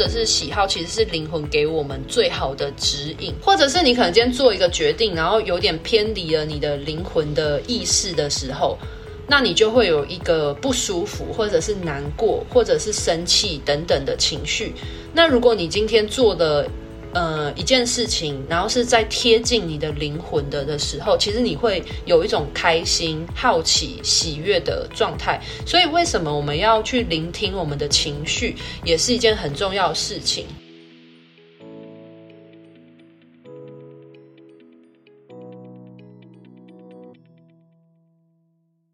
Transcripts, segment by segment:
或者是喜好，其实是灵魂给我们最好的指引。或者是你可能今天做一个决定，然后有点偏离了你的灵魂的意识的时候，那你就会有一个不舒服，或者是难过，或者是生气等等的情绪。那如果你今天做的，呃，一件事情，然后是在贴近你的灵魂的的时候，其实你会有一种开心、好奇、喜悦的状态。所以，为什么我们要去聆听我们的情绪，也是一件很重要的事情。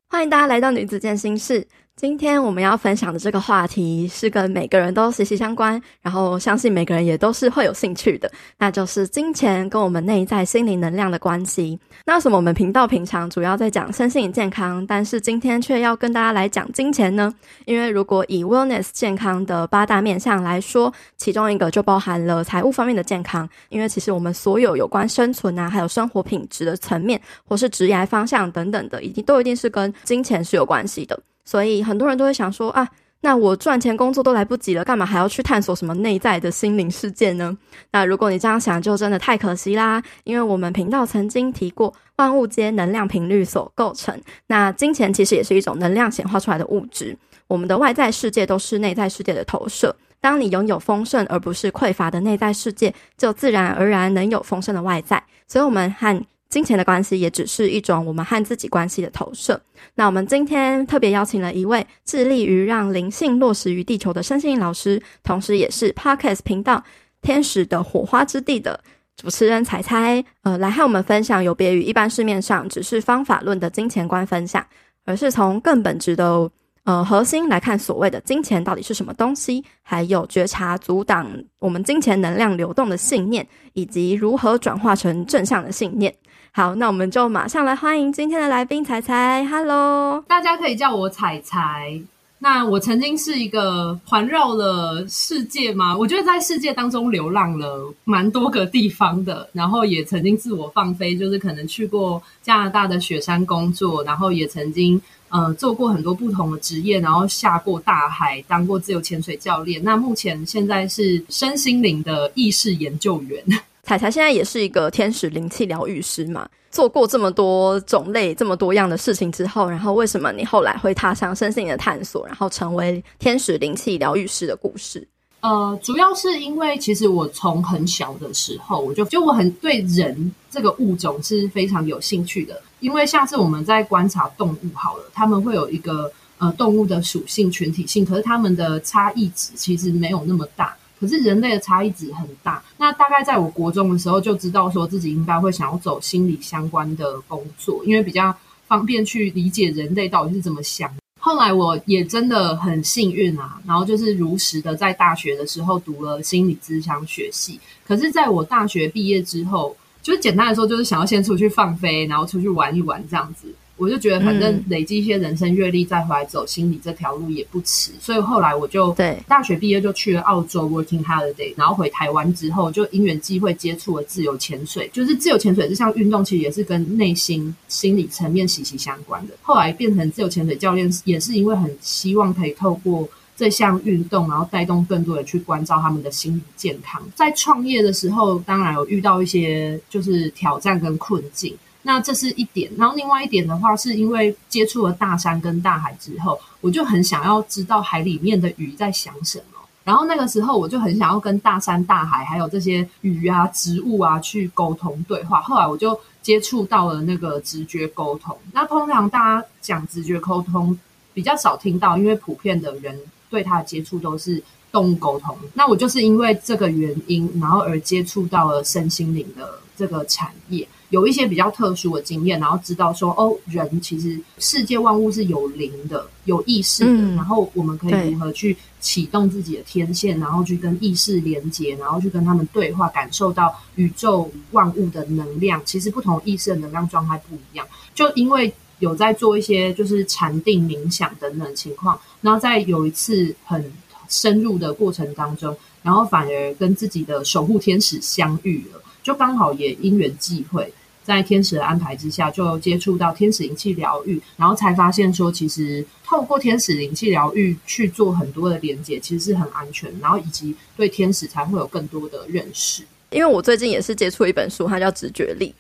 欢迎大家来到女子健心室。今天我们要分享的这个话题是跟每个人都息息相关，然后相信每个人也都是会有兴趣的，那就是金钱跟我们内在心灵能量的关系。那为什么我们频道平常主要在讲身心健康，但是今天却要跟大家来讲金钱呢？因为如果以 wellness 健康的八大面向来说，其中一个就包含了财务方面的健康。因为其实我们所有有关生存啊，还有生活品质的层面，或是职业方向等等的，一定都一定是跟金钱是有关系的。所以很多人都会想说啊，那我赚钱工作都来不及了，干嘛还要去探索什么内在的心灵世界呢？那如果你这样想，就真的太可惜啦。因为我们频道曾经提过，万物皆能量频率所构成，那金钱其实也是一种能量显化出来的物质。我们的外在世界都是内在世界的投射。当你拥有丰盛而不是匮乏的内在世界，就自然而然能有丰盛的外在。所以，我们和金钱的关系也只是一种我们和自己关系的投射。那我们今天特别邀请了一位致力于让灵性落实于地球的身心老师，同时也是 Podcast 频道《天使的火花之地》的主持人采采，呃，来和我们分享有别于一般市面上只是方法论的金钱观分享，而是从更本质的呃核心来看所谓的金钱到底是什么东西，还有觉察阻挡我们金钱能量流动的信念，以及如何转化成正向的信念。好，那我们就马上来欢迎今天的来宾彩彩。Hello，大家可以叫我彩彩。那我曾经是一个环绕了世界吗，我觉得在世界当中流浪了蛮多个地方的，然后也曾经自我放飞，就是可能去过加拿大的雪山工作，然后也曾经呃做过很多不同的职业，然后下过大海，当过自由潜水教练。那目前现在是身心灵的意识研究员。彩彩现在也是一个天使灵气疗愈师嘛，做过这么多种类、这么多样的事情之后，然后为什么你后来会踏上身心的探索，然后成为天使灵气疗愈师的故事？呃，主要是因为其实我从很小的时候，我就就我很对人这个物种是非常有兴趣的，因为下次我们在观察动物好了，他们会有一个呃动物的属性群体性，可是他们的差异值其实没有那么大。可是人类的差异值很大，那大概在我国中的时候就知道说自己应该会想要走心理相关的工作，因为比较方便去理解人类到底是怎么想。后来我也真的很幸运啊，然后就是如实的在大学的时候读了心理咨商学系。可是在我大学毕业之后，就是简单的说，就是想要先出去放飞，然后出去玩一玩这样子。我就觉得，反正累积一些人生阅历，再回来走心理这条路也不迟。所以后来我就对大学毕业就去了澳洲 working holiday，然后回台湾之后，就因缘际会接触了自由潜水。就是自由潜水这项运动，其实也是跟内心心理层面息息相关的。后来变成自由潜水教练，也是因为很希望可以透过这项运动，然后带动更多人去关照他们的心理健康。在创业的时候，当然有遇到一些就是挑战跟困境。那这是一点，然后另外一点的话，是因为接触了大山跟大海之后，我就很想要知道海里面的鱼在想什么。然后那个时候，我就很想要跟大山、大海还有这些鱼啊、植物啊去沟通对话。后来我就接触到了那个直觉沟通。那通常大家讲直觉沟通比较少听到，因为普遍的人对它的接触都是动物沟通。那我就是因为这个原因，然后而接触到了身心灵的这个产业。有一些比较特殊的经验，然后知道说，哦，人其实世界万物是有灵的、有意识的，嗯、然后我们可以如何去启动自己的天线，然后去跟意识连接，然后去跟他们对话，感受到宇宙万物的能量。其实不同意识的能量状态不一样。就因为有在做一些就是禅定冥想等等情况，然后在有一次很深入的过程当中，然后反而跟自己的守护天使相遇了。就刚好也因缘际会，在天使的安排之下，就接触到天使灵气疗愈，然后才发现说，其实透过天使灵气疗愈去做很多的连接，其实是很安全，然后以及对天使才会有更多的认识。因为我最近也是接触一本书，它叫《直觉力》。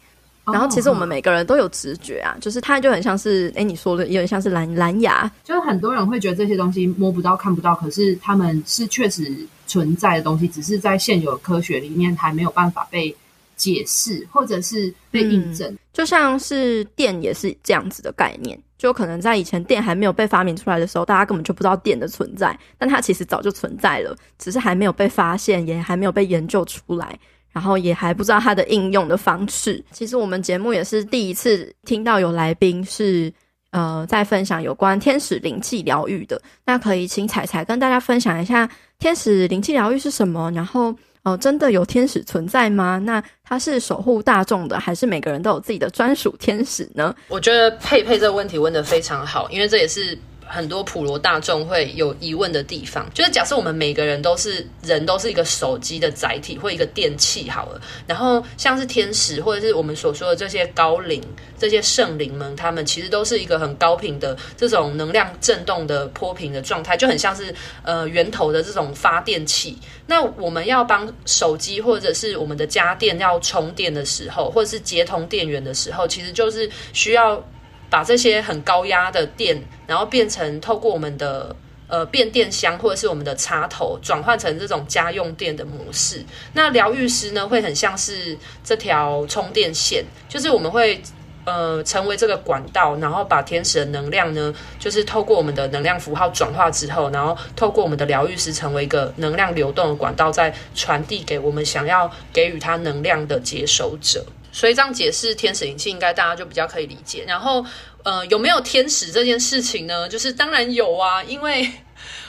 然后其实我们每个人都有直觉啊，就是它就很像是，哎，你说的有点像是蓝蓝牙，就是很多人会觉得这些东西摸不到、看不到，可是他们是确实存在的东西，只是在现有科学里面还没有办法被解释或者是被印证。嗯，就像是电也是这样子的概念，就可能在以前电还没有被发明出来的时候，大家根本就不知道电的存在，但它其实早就存在了，只是还没有被发现，也还没有被研究出来。然后也还不知道它的应用的方式。其实我们节目也是第一次听到有来宾是呃在分享有关天使灵气疗愈的。那可以请彩彩跟大家分享一下天使灵气疗愈是什么？然后哦真的有天使存在吗？那他是守护大众的，还是每个人都有自己的专属天使呢？我觉得佩佩这个问题问的非常好，因为这也是。很多普罗大众会有疑问的地方，就是假设我们每个人都是人，都是一个手机的载体或一个电器好了。然后像是天使或者是我们所说的这些高灵、这些圣灵们，他们其实都是一个很高频的这种能量震动的波频的状态，就很像是呃源头的这种发电器。那我们要帮手机或者是我们的家电要充电的时候，或者是接通电源的时候，其实就是需要。把这些很高压的电，然后变成透过我们的呃变电箱或者是我们的插头，转换成这种家用电的模式。那疗愈师呢，会很像是这条充电线，就是我们会呃成为这个管道，然后把天使的能量呢，就是透过我们的能量符号转化之后，然后透过我们的疗愈师成为一个能量流动的管道，再传递给我们想要给予他能量的接收者。所以这样解释天使灵气，应该大家就比较可以理解。然后，呃，有没有天使这件事情呢？就是当然有啊，因为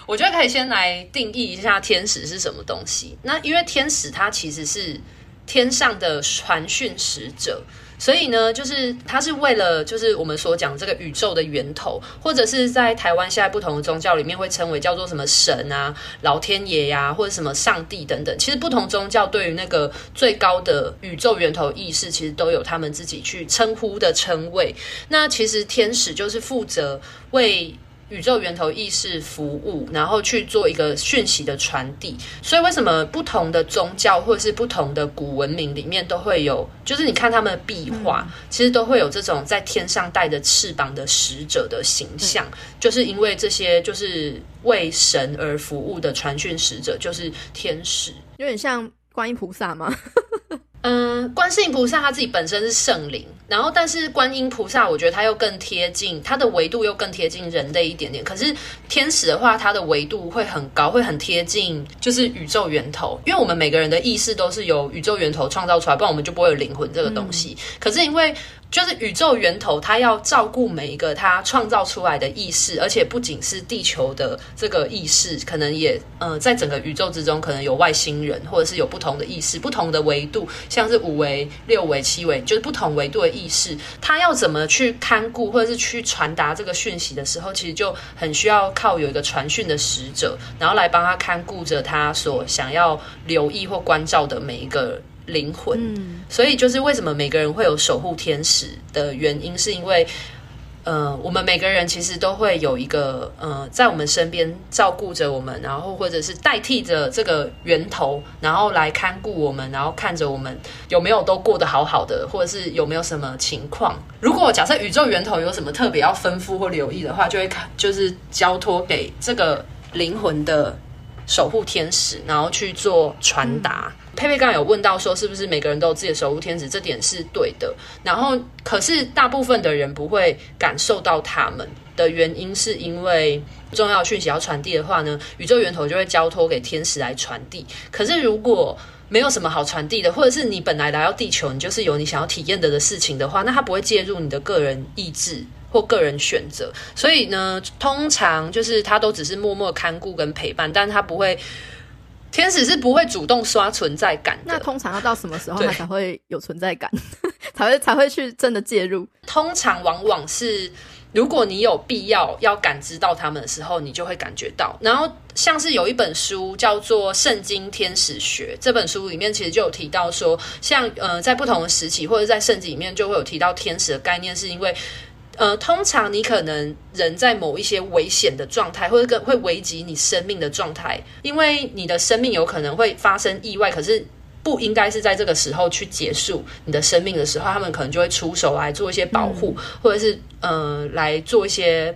我觉得可以先来定义一下天使是什么东西。那因为天使它其实是天上的传讯使者。所以呢，就是它是为了，就是我们所讲这个宇宙的源头，或者是在台湾现在不同的宗教里面会称为叫做什么神啊、老天爷呀、啊，或者什么上帝等等。其实不同宗教对于那个最高的宇宙源头意识，其实都有他们自己去称呼的称谓。那其实天使就是负责为。宇宙源头意识服务，然后去做一个讯息的传递。所以，为什么不同的宗教或者是不同的古文明里面都会有，就是你看他们的壁画，嗯、其实都会有这种在天上带着翅膀的使者的形象，嗯、就是因为这些就是为神而服务的传讯使者，就是天使，有点像观音菩萨吗？嗯，观世音菩萨他自己本身是圣灵，然后但是观音菩萨，我觉得他又更贴近，他的维度又更贴近人类一点点。可是天使的话，它的维度会很高，会很贴近，就是宇宙源头。因为我们每个人的意识都是由宇宙源头创造出来，不然我们就不会有灵魂这个东西。嗯、可是因为就是宇宙源头，它要照顾每一个它创造出来的意识，而且不仅是地球的这个意识，可能也呃，在整个宇宙之中，可能有外星人，或者是有不同的意识、不同的维度，像是五维、六维、七维，就是不同维度的意识，它要怎么去看顾或者是去传达这个讯息的时候，其实就很需要靠有一个传讯的使者，然后来帮他看顾着他所想要留意或关照的每一个。灵魂，嗯，所以就是为什么每个人会有守护天使的原因，是因为，呃，我们每个人其实都会有一个，呃，在我们身边照顾着我们，然后或者是代替着这个源头，然后来看顾我们，然后看着我们有没有都过得好好的，或者是有没有什么情况。如果假设宇宙源头有什么特别要吩咐或留意的话，就会看，就是交托给这个灵魂的守护天使，然后去做传达。佩佩刚刚有问到说，是不是每个人都有自己的守护天使？这点是对的。然后，可是大部分的人不会感受到他们的原因，是因为重要讯息要传递的话呢，宇宙源头就会交托给天使来传递。可是如果没有什么好传递的，或者是你本来来到地球，你就是有你想要体验的的事情的话，那他不会介入你的个人意志或个人选择。所以呢，通常就是他都只是默默看顾跟陪伴，但他不会。天使是不会主动刷存在感的。那通常要到什么时候他才会有存在感，才会才会去真的介入？通常往往是如果你有必要要感知到他们的时候，你就会感觉到。然后像是有一本书叫做《圣经天使学》，这本书里面其实就有提到说，像呃在不同的时期或者在圣经里面就会有提到天使的概念，是因为呃通常你可能人在某一些危险的状态，或者更会危及你生命的状态，因为你的生命有可能会发生意外，可是。不应该是在这个时候去结束你的生命的时候，他们可能就会出手来做一些保护，嗯、或者是呃来做一些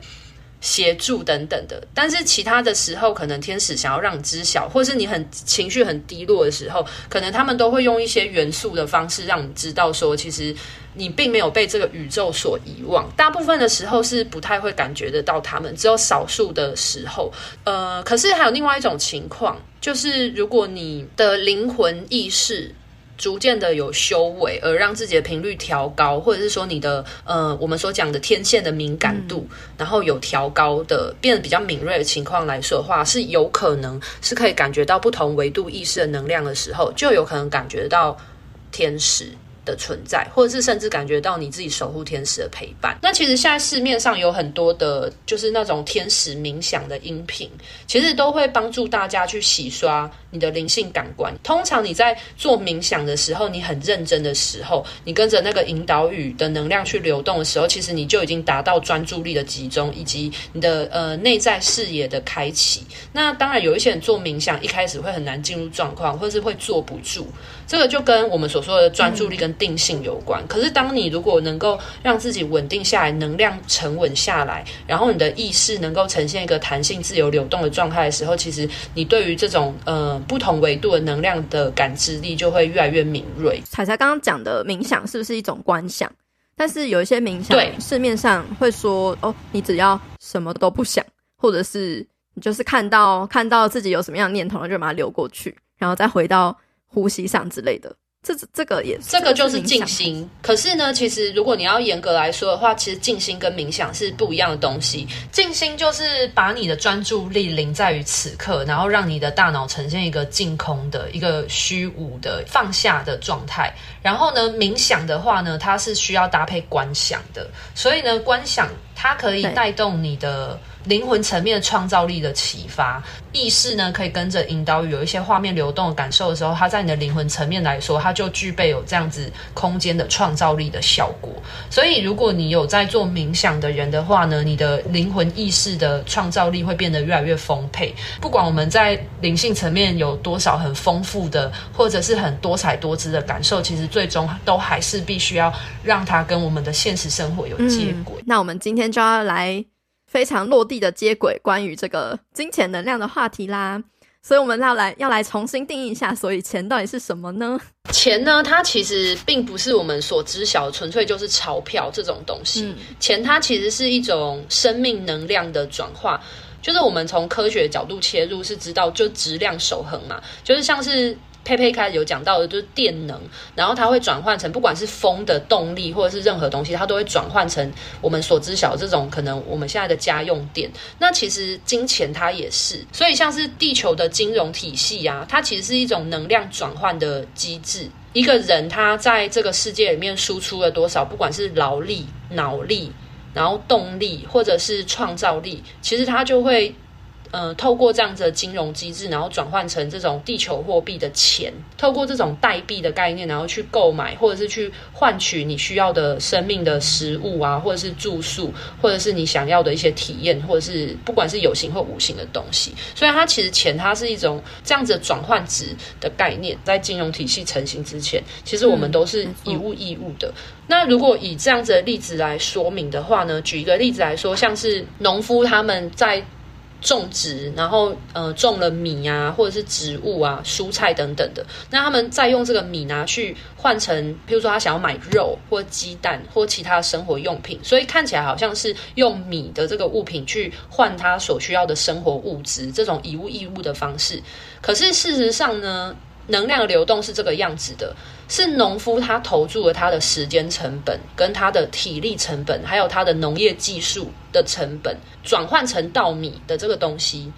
协助等等的。但是其他的时候，可能天使想要让你知晓，或是你很情绪很低落的时候，可能他们都会用一些元素的方式让你知道说，其实你并没有被这个宇宙所遗忘。大部分的时候是不太会感觉得到他们，只有少数的时候。呃，可是还有另外一种情况。就是如果你的灵魂意识逐渐的有修为，而让自己的频率调高，或者是说你的呃我们所讲的天线的敏感度，嗯、然后有调高的变得比较敏锐的情况来说的话，是有可能是可以感觉到不同维度意识的能量的时候，就有可能感觉到天使的存在，或者是甚至感觉到你自己守护天使的陪伴。那其实现在市面上有很多的，就是那种天使冥想的音频，其实都会帮助大家去洗刷你的灵性感官。通常你在做冥想的时候，你很认真的时候，你跟着那个引导语的能量去流动的时候，其实你就已经达到专注力的集中，以及你的呃内在视野的开启。那当然有一些人做冥想一开始会很难进入状况，或是会坐不住。这个就跟我们所说的专注力跟定性有关。可是，当你如果能够让自己稳定下来，能量沉稳下来，然后你的意识能够呈现一个弹性、自由流动的状态的时候，其实你对于这种呃不同维度的能量的感知力就会越来越敏锐。彩彩刚刚讲的冥想是不是一种观想？但是有一些冥想，对市面上会说哦，你只要什么都不想，或者是你就是看到看到自己有什么样的念头，就把它流过去，然后再回到。呼吸上之类的，这这个也是这个就是静心。可是呢，其实如果你要严格来说的话，其实静心跟冥想是不一样的东西。静心就是把你的专注力临在于此刻，然后让你的大脑呈现一个净空的一个虚无的放下的状态。然后呢，冥想的话呢，它是需要搭配观想的。所以呢，观想它可以带动你的。灵魂层面创造力的启发，意识呢，可以跟着引导有一些画面流动的感受的时候，它在你的灵魂层面来说，它就具备有这样子空间的创造力的效果。所以，如果你有在做冥想的人的话呢，你的灵魂意识的创造力会变得越来越丰沛。不管我们在灵性层面有多少很丰富的，或者是很多彩多姿的感受，其实最终都还是必须要让它跟我们的现实生活有接轨。那我们今天就要来。非常落地的接轨，关于这个金钱能量的话题啦，所以我们要来要来重新定义一下，所以钱到底是什么呢？钱呢，它其实并不是我们所知晓的，纯粹就是钞票这种东西。嗯、钱它其实是一种生命能量的转化，就是我们从科学角度切入，是知道就质量守恒嘛，就是像是。佩佩开始有讲到的，就是电能，然后它会转换成不管是风的动力，或者是任何东西，它都会转换成我们所知晓的这种可能我们现在的家用电。那其实金钱它也是，所以像是地球的金融体系啊，它其实是一种能量转换的机制。一个人他在这个世界里面输出了多少，不管是劳力、脑力，然后动力，或者是创造力，其实它就会。呃，透过这样子的金融机制，然后转换成这种地球货币的钱，透过这种代币的概念，然后去购买或者是去换取你需要的生命的食物啊，或者是住宿，或者是你想要的一些体验，或者是不管是有形或无形的东西。所以它其实钱它是一种这样子的转换值的概念，在金融体系成型之前，其实我们都是以物易物的。嗯，那如果以这样子的例子来说明的话呢，举一个例子来说，像是农夫他们在。种植，然后呃种了米啊，或者是植物啊、蔬菜等等的。那他们再用这个米拿去换成，譬如说他想要买肉或鸡蛋或其他生活用品，所以看起来好像是用米的这个物品去换他所需要的生活物资，这种以物易物的方式。可是事实上呢，能量流动是这个样子的。是农夫他投注了他的时间成本、跟他的体力成本，还有他的农业技术的成本，转换成稻米的这个东西，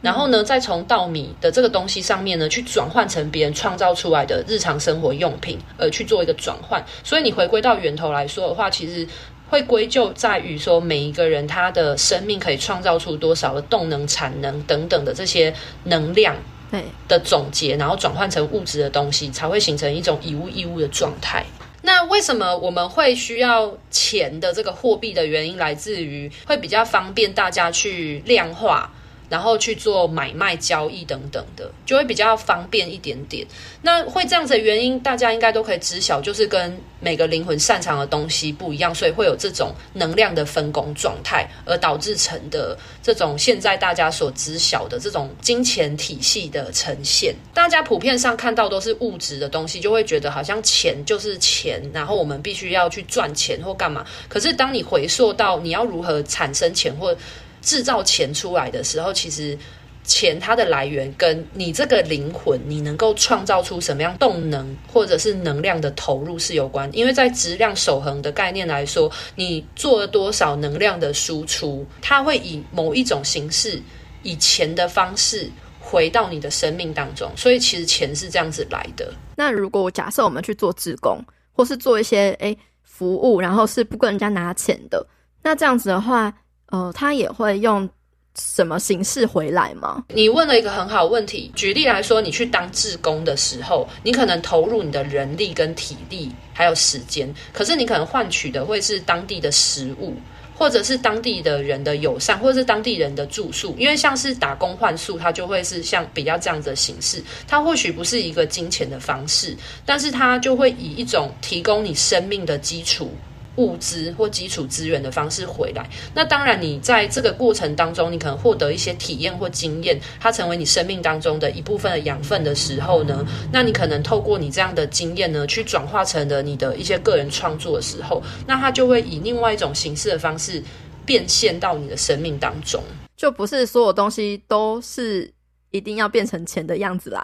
然后呢，再从稻米的这个东西上面呢，去转换成别人创造出来的日常生活用品，而去做一个转换。所以你回归到源头来说的话，其实。会归咎在于说每一个人他的生命可以创造出多少的动能、产能等等的这些能量对的总结，然后转换成物质的东西，才会形成一种以物易物的状态。那为什么我们会需要钱的这个货币的原因，来自于会比较方便大家去量化。然后去做买卖交易等等的，就会比较方便一点点。那会这样子的原因，大家应该都可以知晓，就是跟每个灵魂擅长的东西不一样，所以会有这种能量的分工状态，而导致成的这种现在大家所知晓的这种金钱体系的呈现。大家普遍上看到都是物质的东西，就会觉得好像钱就是钱，然后我们必须要去赚钱或干嘛。可是当你回溯到你要如何产生钱或制造钱出来的时候，其实钱它的来源跟你这个灵魂，你能够创造出什么样动能或者是能量的投入是有关。因为在质量守恒的概念来说，你做了多少能量的输出，它会以某一种形式，以钱的方式回到你的生命当中。所以其实钱是这样子来的。那如果我假设我们去做志工，或是做一些诶服务，然后是不跟人家拿钱的，那这样子的话。呃，他也会用什么形式回来吗？你问了一个很好问题。举例来说，你去当志工的时候，你可能投入你的人力跟体力还有时间，可是你可能换取的会是当地的食物，或者是当地的人的友善，或者是当地人的住宿。因为像是打工换宿，它就会是像比较这样子的形式。它或许不是一个金钱的方式，但是它就会以一种提供你生命的基础。物资或基础资源的方式回来，那当然，你在这个过程当中，你可能获得一些体验或经验，它成为你生命当中的一部分的养分的时候呢，那你可能透过你这样的经验呢，去转化成了你的一些个人创作的时候，那它就会以另外一种形式的方式变现到你的生命当中，就不是所有东西都是一定要变成钱的样子啦。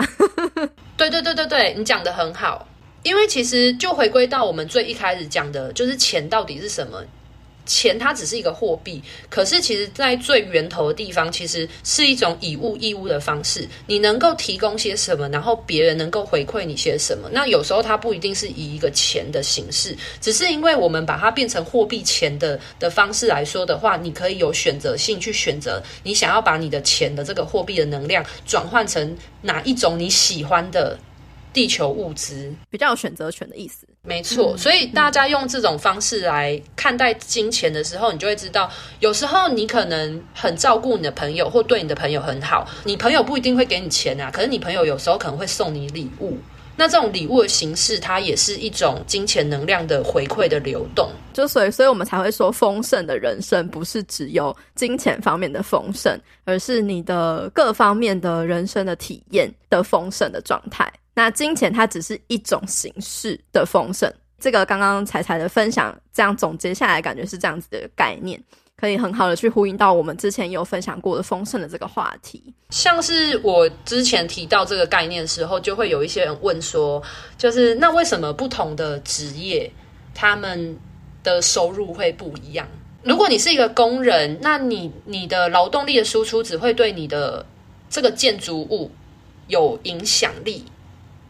对对对对对，你讲的很好。因为其实就回归到我们最一开始讲的，就是钱到底是什么？钱它只是一个货币，可是其实在最源头的地方，其实是一种以物易物的方式。你能够提供些什么，然后别人能够回馈你些什么？那有时候它不一定是以一个钱的形式，只是因为我们把它变成货币钱的的方式来说的话，你可以有选择性去选择你想要把你的钱的这个货币的能量转换成哪一种你喜欢的。地球物资比较有选择权的意思，没错。所以大家用这种方式来看待金钱的时候，你就会知道，有时候你可能很照顾你的朋友，或对你的朋友很好，你朋友不一定会给你钱啊，可是你朋友有时候可能会送你礼物。那这种礼物的形式，它也是一种金钱能量的回馈的流动。就所以，所以我们才会说，丰盛的人生不是只有金钱方面的丰盛，而是你的各方面的人生的体验的丰盛的状态。那金钱它只是一种形式的丰盛，这个刚刚彩彩的分享，这样总结下来，感觉是这样子的概念，可以很好的去呼应到我们之前有分享过的丰盛的这个话题。像是我之前提到这个概念的时候，就会有一些人问说，就是那为什么不同的职业他们的收入会不一样？如果你是一个工人，那你你的劳动力的输出只会对你的这个建筑物有影响力。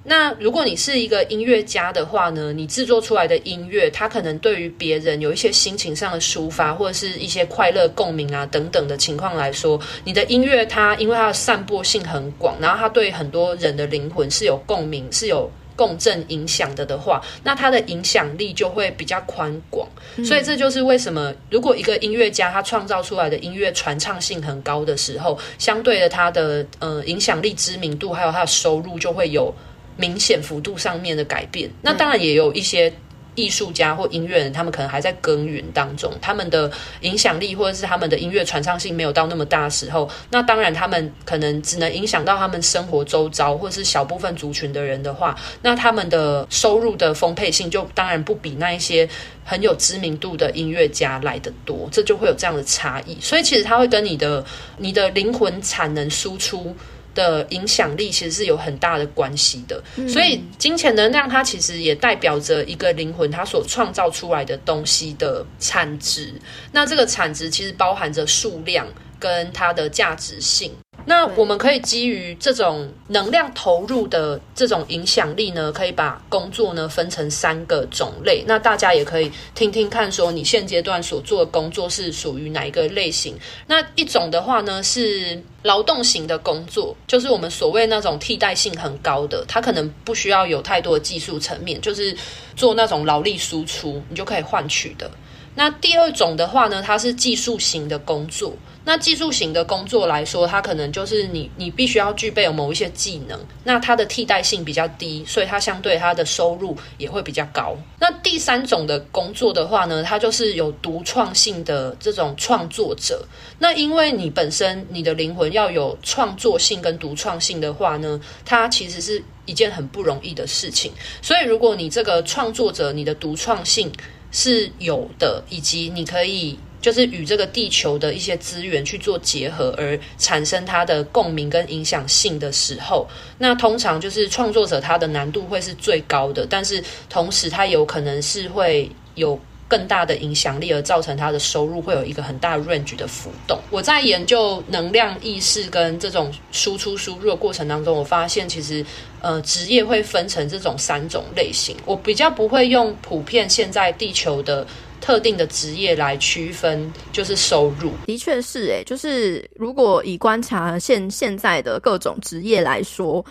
那如果你是一个音乐家的话呢，你制作出来的音乐，它可能对于别人有一些心情上的抒发，或者是一些快乐共鸣啊等等的情况来说，你的音乐它因为它的散播性很广，然后它对很多人的灵魂是有共鸣、是有共振影响的的话，那它的影响力就会比较宽广。嗯。所以这就是为什么，如果一个音乐家他创造出来的音乐传唱性很高的时候，相对的他的呃影响力、知名度还有他的收入就会有。明显幅度上面的改变，那当然也有一些艺术家或音乐人，他们可能还在耕耘当中，他们的影响力或者是他们的音乐传唱性没有到那么大的时候，那当然他们可能只能影响到他们生活周遭或者是小部分族群的人的话，那他们的收入的丰沛性就当然不比那一些很有知名度的音乐家来的多，这就会有这样的差异。所以其实它会跟你的你的灵魂产能输出的影响力其实是有很大的关系的，嗯，所以金钱能量它其实也代表着一个灵魂它所创造出来的东西的产值。那这个产值其实包含着数量跟它的价值性。那我们可以基于这种能量投入的这种影响力呢，可以把工作呢分成三个种类。那大家也可以听听看，说你现阶段所做的工作是属于哪一个类型？那一种的话呢，是劳动型的工作，就是我们所谓那种替代性很高的，它可能不需要有太多的技术层面，就是做那种劳力输出，你就可以换取的。那第二种的话呢，它是技术型的工作。那技术型的工作来说，它可能就是你你必须要具备有某一些技能，那它的替代性比较低，所以它相对它的收入也会比较高。那第三种的工作的话呢，它就是有独创性的这种创作者。那因为你本身你的灵魂要有创作性跟独创性的话呢，它其实是一件很不容易的事情。所以如果你这个创作者，你的独创性，是有的，以及你可以就是与这个地球的一些资源去做结合，而产生它的共鸣跟影响性的时候，那通常就是创作者他的难度会是最高的，但是同时他有可能是会有。更大的影响力，而造成他的收入会有一个很大 range 的浮动。我在研究能量意识跟这种输出输入的过程当中，我发现其实呃职业会分成这种三种类型。我比较不会用普遍现在地球的特定的职业来区分，就是收入。的确是诶，就是如果以观察现现在的各种职业来说。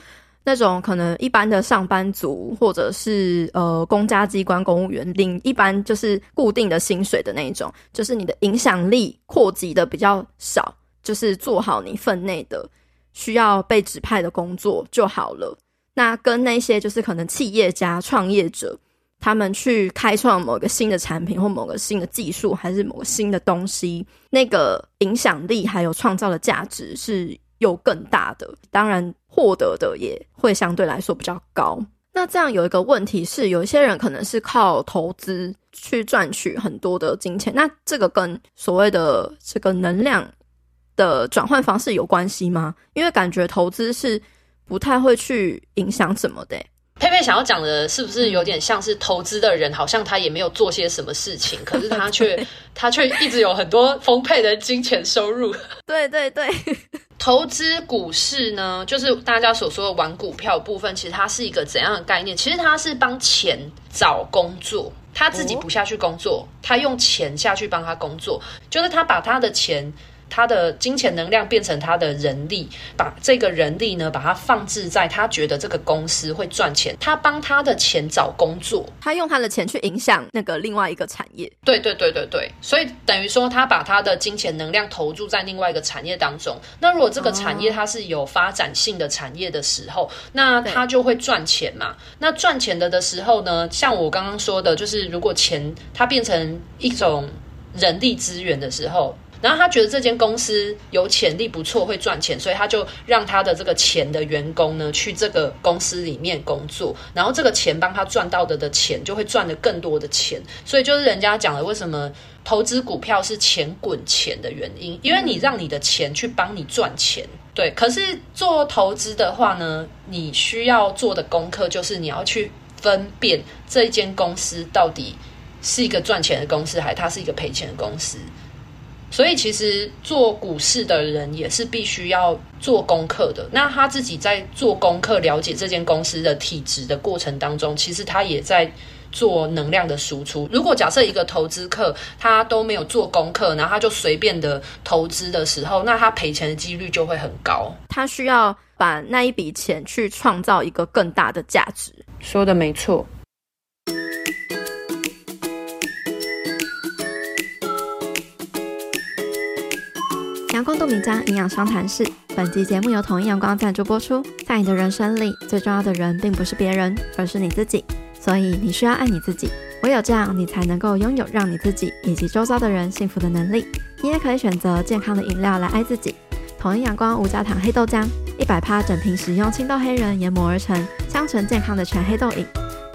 那种可能一般的上班族，或者是呃公家机关公务员领一般就是固定的薪水的那一种，就是你的影响力扩及的比较少，就是做好你分内的需要被指派的工作就好了。那跟那些就是可能企业家、创业者，他们去开创某个新的产品或某个新的技术，还是某个新的东西，那个影响力还有创造的价值是有更大的。当然。获得的也会相对来说比较高。那这样有一个问题是，有一些人可能是靠投资去赚取很多的金钱，那这个跟所谓的这个能量的转换方式有关系吗？因为感觉投资是不太会去影响什么的。佩佩想要讲的是不是有点像是投资的人，好像他也没有做些什么事情，可是他却他却一直有很多丰沛的金钱收入。对对对，投资股市呢，就是大家所说的玩股票部分，其实它是一个怎样的概念？其实它是帮钱找工作，他自己不下去工作，他用钱下去帮他工作，就是他把他的钱。他的金钱能量变成他的人力，把这个人力呢，把它放置在他觉得这个公司会赚钱，他帮他的钱找工作，他用他的钱去影响那个另外一个产业。对对对对对，所以等于说他把他的金钱能量投注在另外一个产业当中。那如果这个产业它是有发展性的产业的时候，那他就会赚钱嘛。那赚钱的的时候呢，像我刚刚说的，就是如果钱它变成一种人力资源的时候。然后他觉得这间公司有潜力不错，会赚钱，所以他就让他的这个钱的员工呢去这个公司里面工作，然后这个钱帮他赚到的的钱就会赚得更多的钱，所以就是人家讲的为什么投资股票是钱滚钱的原因，因为你让你的钱去帮你赚钱，对。可是做投资的话呢，你需要做的功课就是你要去分辨这一间公司到底是一个赚钱的公司，还是它是一个赔钱的公司。所以，其实做股市的人也是必须要做功课的。那他自己在做功课、了解这间公司的体质的过程当中，其实他也在做能量的输出。如果假设一个投资客他都没有做功课，然后他就随便的投资的时候，那他赔钱的几率就会很高。他需要把那一笔钱去创造一个更大的价值。说的没错。阳光度米浆营养商谈室，本集节目由统一阳光赞助播出。在你的人生里，最重要的人并不是别人，而是你自己。所以你需要爱你自己，唯有这样，你才能够拥有让你自己以及周遭的人幸福的能力。你也可以选择健康的饮料来爱自己。统一阳光无加糖黑豆浆，一百趴整瓶使用青豆黑人研磨而成，香醇健康的全黑豆饮。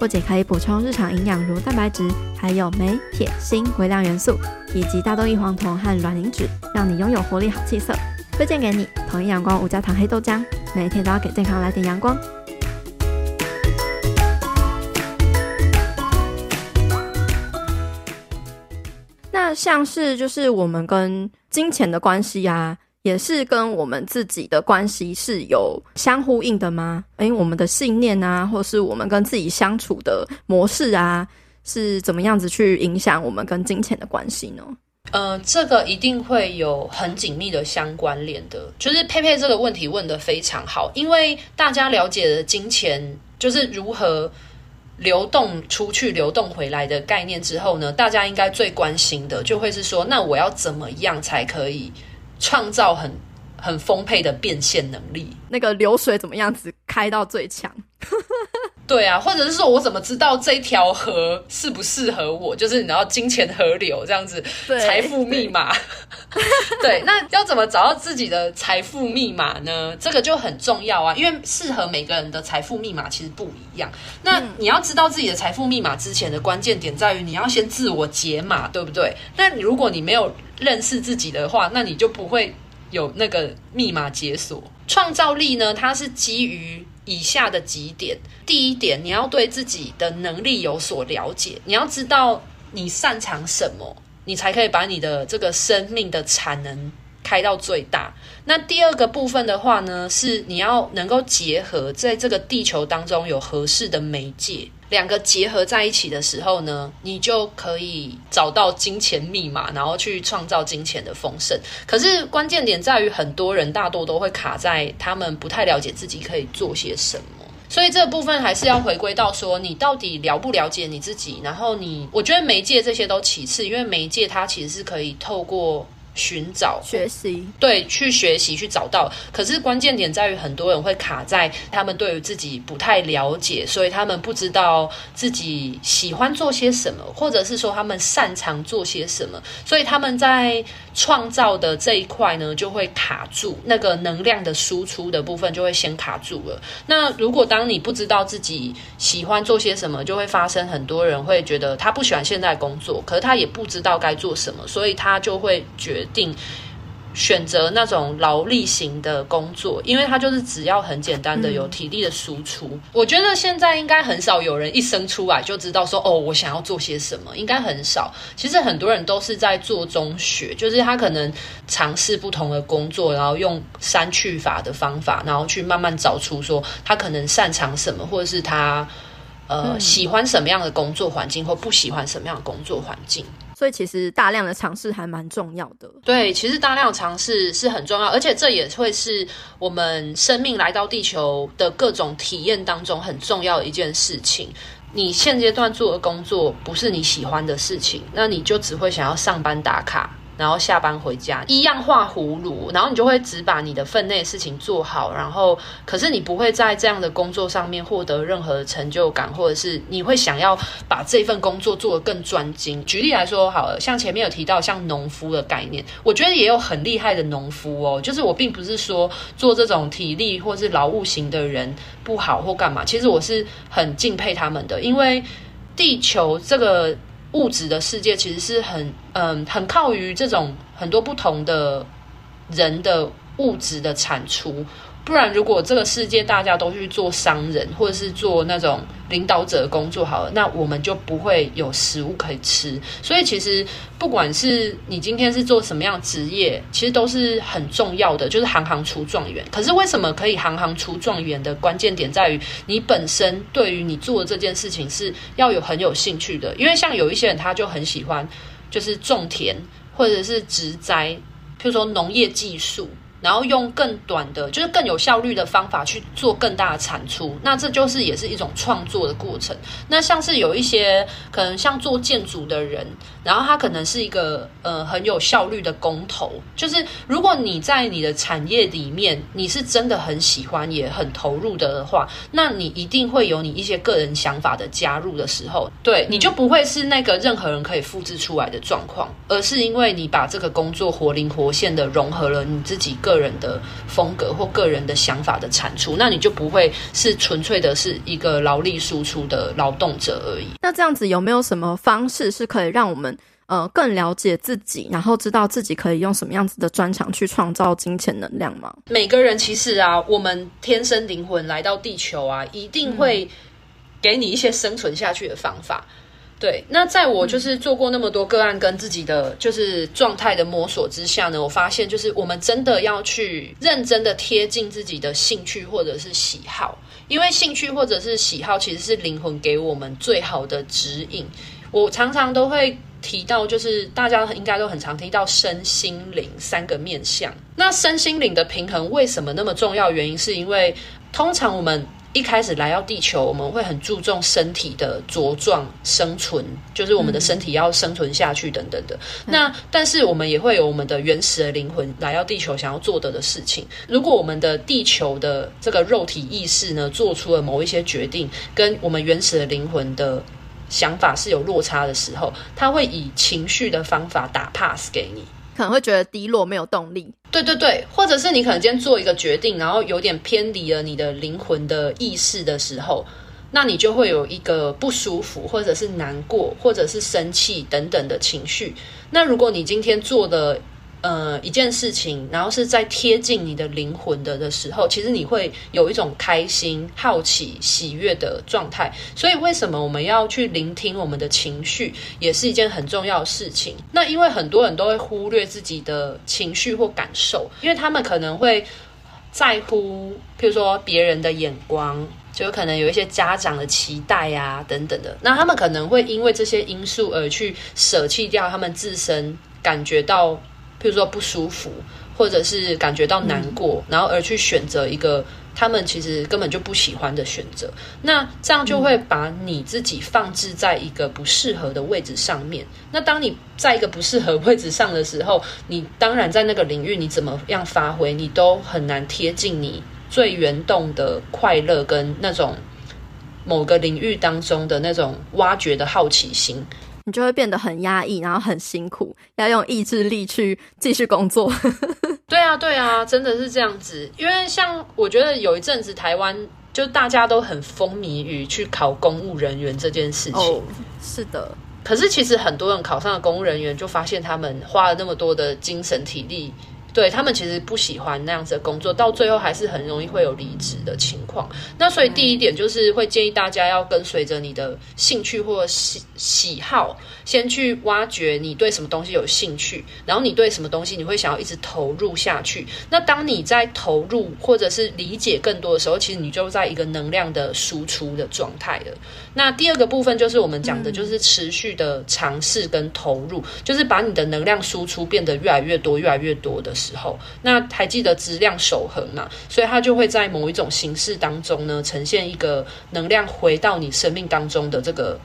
不仅可以补充日常营养，如蛋白质，还有镁、铁、锌、微量元素，以及大豆异黄酮和卵磷脂，让你拥有活力、好气色。推荐给你，统一阳光无加糖黑豆浆，每天都要给健康来点阳光。那像是就是我们跟金钱的关系啊，也是跟我们自己的关系是有相呼应的吗？诶，我们的信念啊，或是我们跟自己相处的模式啊，是怎么样子去影响我们跟金钱的关系呢？呃，这个一定会有很紧密的相关联的。就是佩佩这个问题问得非常好，因为大家了解的金钱就是如何流动出去、流动回来的概念之后呢，大家应该最关心的就会是说，那我要怎么样才可以创造很很丰沛的变现能力？那个流水怎么样子开到最强？对啊，或者是说我怎么知道这条河适不适合我？就是你知道金钱河流这样子，财富密码。对，对，那要怎么找到自己的财富密码呢？这个就很重要啊，因为适合每个人的财富密码其实不一样。那你要知道自己的财富密码之前的关键点在于，你要先自我解码，对不对？那你如果你没有认识自己的话，那你就不会有那个密码解锁。创造力呢，它是基于。以下的几点，第一点，你要对自己的能力有所了解，你要知道你擅长什么，你才可以把你的这个生命的产能开到最大。那第二个部分的话呢，是你要能够结合在这个地球当中有合适的媒介。两个结合在一起的时候呢，你就可以找到金钱密码，然后去创造金钱的丰盛。可是关键点在于，很多人大多都会卡在他们不太了解自己可以做些什么，所以这部分还是要回归到说，你到底了不了解你自己？然后你，我觉得媒介这些都其次，因为媒介它其实是可以透过。寻找学习，对，去学习去找到。可是关键点在于，很多人会卡在他们对于自己不太了解，所以他们不知道自己喜欢做些什么，或者是说他们擅长做些什么，所以他们在创造的这一块呢，就会卡住，那个能量的输出的部分就会先卡住了。那如果当你不知道自己喜欢做些什么，就会发生很多人会觉得他不喜欢现在工作，可是他也不知道该做什么，所以他就会决。定选择那种劳力型的工作，因为他就是只要很简单的有体力的输出。嗯。我觉得现在应该很少有人一生出来就知道说，哦，我想要做些什么，应该很少。其实很多人都是在做中学，就是他可能尝试不同的工作，然后用删去法的方法，然后去慢慢找出说他可能擅长什么，或者是他呃喜欢什么样的工作环境，或不喜欢什么样的工作环境。所以其实大量的尝试还蛮重要的。对，其实大量尝试是很重要，而且这也会是我们生命来到地球的各种体验当中很重要的一件事情。你现阶段做的工作不是你喜欢的事情，那你就只会想要上班打卡。然后下班回家一样画葫芦，然后你就会只把你的分内事情做好，然后可是你不会在这样的工作上面获得任何成就感，或者是你会想要把这份工作做得更专精。举例来说，好了，像前面有提到像农夫的概念，我觉得也有很厉害的农夫哦。就是我并不是说做这种体力或是劳务型的人不好或干嘛，其实我是很敬佩他们的，因为地球这个。物质的世界其实是很嗯，很靠于这种很多不同的人的物质的产出。不然，如果这个世界大家都去做商人，或者是做那种领导者的工作好了，那我们就不会有食物可以吃。所以，其实不管是你今天是做什么样职业，其实都是很重要的，就是行行出状元。可是，为什么可以行行出状元的关键点在于你本身对于你做的这件事情是要有很有兴趣的。因为像有一些人，他就很喜欢就是种田，或者是植栽，譬如说农业技术。然后用更短的，就是更有效率的方法去做更大的产出，那这就是也是一种创作的过程。那像是有一些可能像做建筑的人，然后他可能是一个呃很有效率的工头，就是如果你在你的产业里面，你是真的很喜欢也很投入的话，那你一定会有你一些个人想法的加入的时候，对，你就不会是那个任何人可以复制出来的状况，而是因为你把这个工作活灵活现的融合了你自己个。个人的风格或个人的想法的产出，那你就不会是纯粹的是一个劳力输出的劳动者而已。那这样子有没有什么方式是可以让我们呃更了解自己，然后知道自己可以用什么样子的专长去创造金钱能量吗？每个人其实啊，我们天生灵魂来到地球啊，一定会给你一些生存下去的方法。对，那在我就是做过那么多个案跟自己的就是状态的摸索之下呢，我发现就是我们真的要去认真的贴近自己的兴趣或者是喜好，因为兴趣或者是喜好其实是灵魂给我们最好的指引。我常常都会提到，就是大家应该都很常听到身心灵三个面向。那身心灵的平衡为什么那么重要？原因是因为通常我们一开始来到地球，我们会很注重身体的茁壮、生存，就是我们的身体要生存下去等等的。嗯、那但是我们也会有我们的原始的灵魂来到地球想要做的的事情。如果我们的地球的这个肉体意识呢，做出了某一些决定，跟我们原始的灵魂的想法是有落差的时候，他会以情绪的方法打 pass 给你。可能会觉得低落，没有动力。对对对，或者是你可能今天做一个决定，然后有点偏离了你的灵魂的意识的时候，那你就会有一个不舒服，或者是难过，或者是生气等等的情绪。那如果你今天做的，呃，一件事情，然后是在贴近你的灵魂的的时候，其实你会有一种开心、好奇、喜悦的状态。所以，为什么我们要去聆听我们的情绪，也是一件很重要的事情。那因为很多人都会忽略自己的情绪或感受，因为他们可能会在乎，譬如说别人的眼光，就可能有一些家长的期待呀、啊，等等的。那他们可能会因为这些因素而去舍弃掉他们自身感觉到。比如说不舒服，或者是感觉到难过，嗯、然后而去选择一个他们其实根本就不喜欢的选择，那这样就会把你自己放置在一个不适合的位置上面。那当你在一个不适合位置上的时候，你当然在那个领域你怎么样发挥，你都很难贴近你最原动的快乐跟那种某个领域当中的那种挖掘的好奇心。你就会变得很压抑，然后很辛苦，要用意志力去继续工作。对啊，对啊，真的是这样子。因为像我觉得有一阵子台湾就大家都很风靡于去考公务人员这件事情。哦，是的。可是其实很多人考上了公务人员，就发现他们花了那么多的精神体力。对，他们其实不喜欢那样子的工作，到最后还是很容易会有离职的情况。那所以第一点就是会建议大家要跟随着你的兴趣或喜喜好，先去挖掘你对什么东西有兴趣，然后你对什么东西你会想要一直投入下去。那当你在投入或者是理解更多的时候，其实你就在一个能量的输出的状态了。那第二个部分就是我们讲的，就是持续的尝试跟投入，嗯、就是把你的能量输出变得越来越多、越来越多的时候，那还记得质量守恒嘛？所以它就会在某一种形式当中呢，呈现一个能量回到你生命当中的这个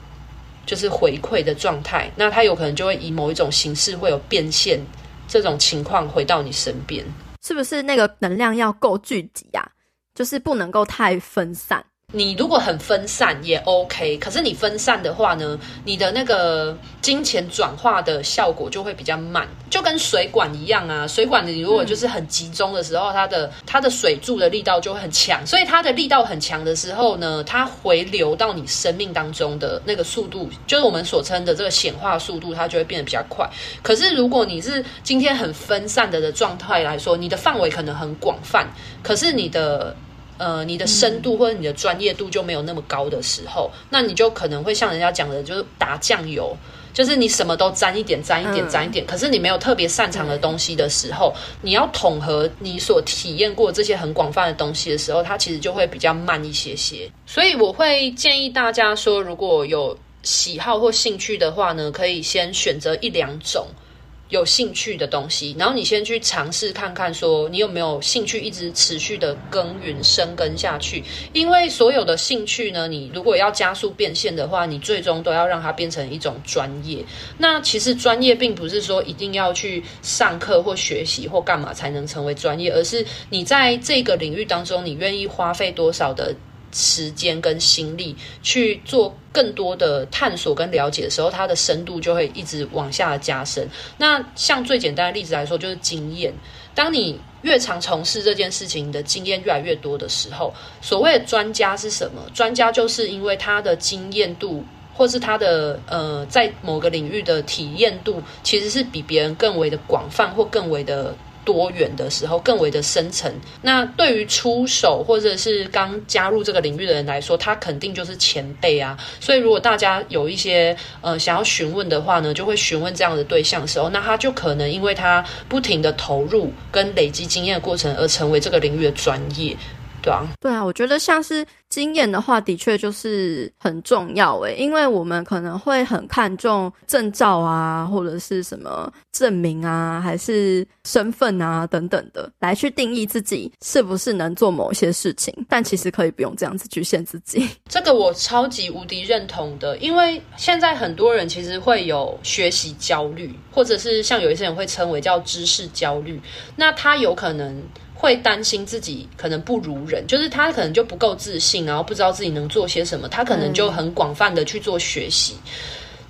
就是回馈的状态。那它有可能就会以某一种形式会有变现这种情况回到你身边，是不是？那个能量要够聚集啊，就是不能够太分散。你如果很分散也 OK，可是你分散的话呢，你的那个金钱转化的效果就会比较慢，就跟水管一样啊。水管你如果就是很集中的时候，它的它的水柱的力道就会很强，所以它的力道很强的时候呢，它回流到你生命当中的那个速度，就是我们所称的这个显化速度，它就会变得比较快。可是如果你是今天很分散的的状态来说，你的范围可能很广泛，可是你的。呃，你的深度或者你的专业度就没有那么高的时候，嗯、那你就可能会像人家讲的，就是打酱油，就是你什么都沾一点，沾一点，沾一点。嗯、可是你没有特别擅长的东西的时候，嗯、你要统合你所体验过这些很广泛的东西的时候，它其实就会比较慢一些些。所以我会建议大家说，如果有喜好或兴趣的话呢，可以先选择一两种。有兴趣的东西，然后你先去尝试看看，说你有没有兴趣一直持续的耕耘、深耕下去。因为所有的兴趣呢，你如果要加速变现的话，你最终都要让它变成一种专业。那其实专业并不是说一定要去上课或学习或干嘛才能成为专业，而是你在这个领域当中，你愿意花费多少的。时间跟心力去做更多的探索跟了解的时候，它的深度就会一直往下加深。那像最简单的例子来说，就是经验。当你越常从事这件事情，你的经验越来越多的时候，所谓的专家是什么？专家就是因为他的经验度，或是他的呃，在某个领域的体验度，其实是比别人更为的广泛或更为的。多远的时候，更为的深层。那对于出手或者是刚加入这个领域的人来说，他肯定就是前辈啊。所以如果大家有一些呃想要询问的话呢，就会询问这样的对象的时候，那他就可能因为他不停的投入跟累积经验的过程，而成为这个领域的专业。对啊，对啊，我觉得像是经验的话，的确就是很重要诶，因为我们可能会很看重证照啊，或者是什么证明啊，还是身份啊等等的，来去定义自己是不是能做某些事情。但其实可以不用这样子局限自己。这个我超级无敌认同的，因为现在很多人其实会有学习焦虑，或者是像有一些人会称为叫知识焦虑，那他有可能。会担心自己可能不如人，就是他可能就不够自信，然后不知道自己能做些什么，他可能就很广泛的去做学习。